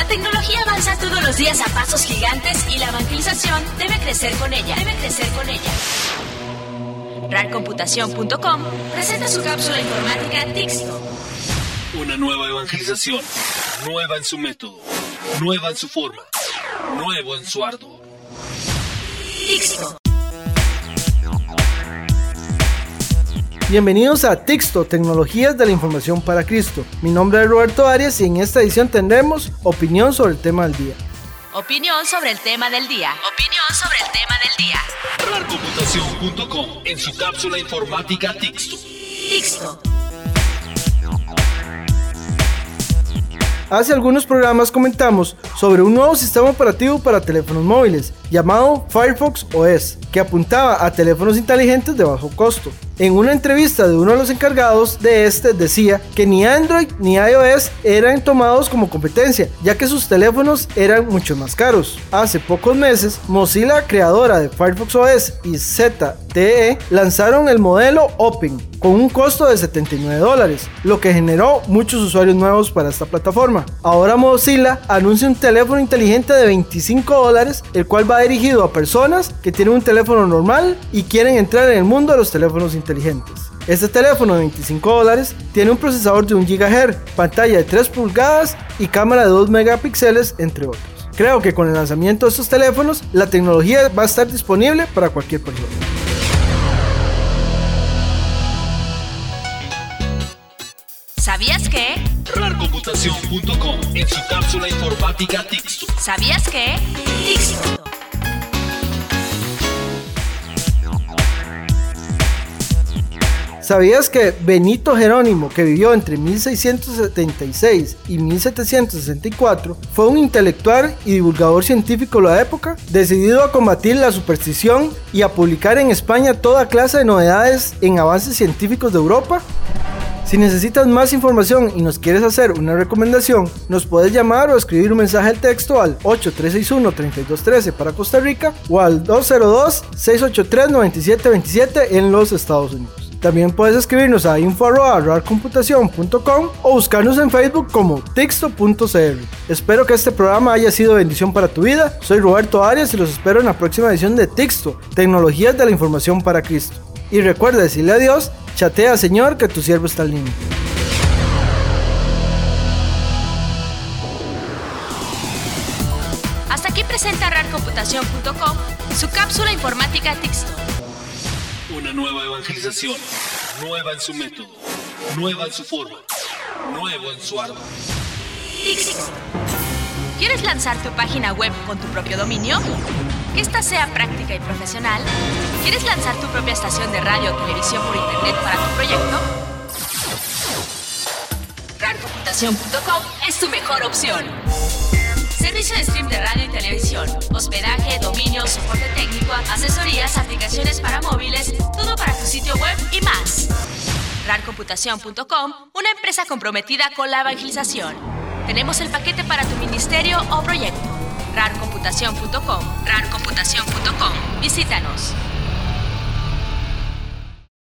La tecnología avanza todos los días a pasos gigantes y la evangelización debe crecer con ella. Debe crecer con ella. RARComputación.com presenta su cápsula informática Tixto. Una nueva evangelización, nueva en su método, nueva en su forma, nuevo en su arduo. Tixto. Bienvenidos a Tixto, Tecnologías de la Información para Cristo. Mi nombre es Roberto Arias y en esta edición tendremos opinión sobre el tema del día. Opinión sobre el tema del día. Opinión sobre el tema del día. RARComputación.com en su cápsula informática Tixto. Tixto. Hace algunos programas comentamos sobre un nuevo sistema operativo para teléfonos móviles llamado Firefox OS, que apuntaba a teléfonos inteligentes de bajo costo. En una entrevista de uno de los encargados de este decía que ni Android ni iOS eran tomados como competencia, ya que sus teléfonos eran mucho más caros. Hace pocos meses, Mozilla, creadora de Firefox OS y ZTE, lanzaron el modelo Open con un costo de 79 dólares, lo que generó muchos usuarios nuevos para esta plataforma. Ahora Mozilla anuncia un teléfono inteligente de 25 dólares, el cual va dirigido a personas que tienen un teléfono normal y quieren entrar en el mundo de los teléfonos inteligentes. Este teléfono de 25 dólares tiene un procesador de 1 GHz, pantalla de 3 pulgadas y cámara de 2 megapíxeles, entre otros. Creo que con el lanzamiento de estos teléfonos, la tecnología va a estar disponible para cualquier persona. ¿Sabías que? RARComputación.com en su cápsula informática Tixto. ¿Sabías que? Tixto. ¿Sabías que Benito Jerónimo, que vivió entre 1676 y 1764, fue un intelectual y divulgador científico de la época, decidido a combatir la superstición y a publicar en España toda clase de novedades en avances científicos de Europa? Si necesitas más información y nos quieres hacer una recomendación, nos puedes llamar o escribir un mensaje de texto al 8361-3213 para Costa Rica o al 202-683-9727 en los Estados Unidos. También puedes escribirnos a info.rarcomputación.com o buscarnos en Facebook como texto.cr. Espero que este programa haya sido bendición para tu vida. Soy Roberto Arias y los espero en la próxima edición de Texto, Tecnologías de la Información para Cristo. Y recuerda decirle a Dios, chatea Señor que tu siervo está lindo. Hasta aquí presenta RARComputación.com su cápsula informática Tixto. Una nueva evangelización, nueva en su método, nueva en su forma, nuevo en su. Tixto. ¿Quieres lanzar tu página web con tu propio dominio? Que esta sea práctica y profesional. ¿Quieres lanzar tu propia estación de radio o televisión por internet para tu proyecto? RARComputación.com es tu mejor opción. Servicio de stream de radio y televisión, RARComputación.com, una empresa comprometida con la evangelización. Tenemos el paquete para tu ministerio o proyecto. RARComputación.com, RARComputación.com. Visítanos.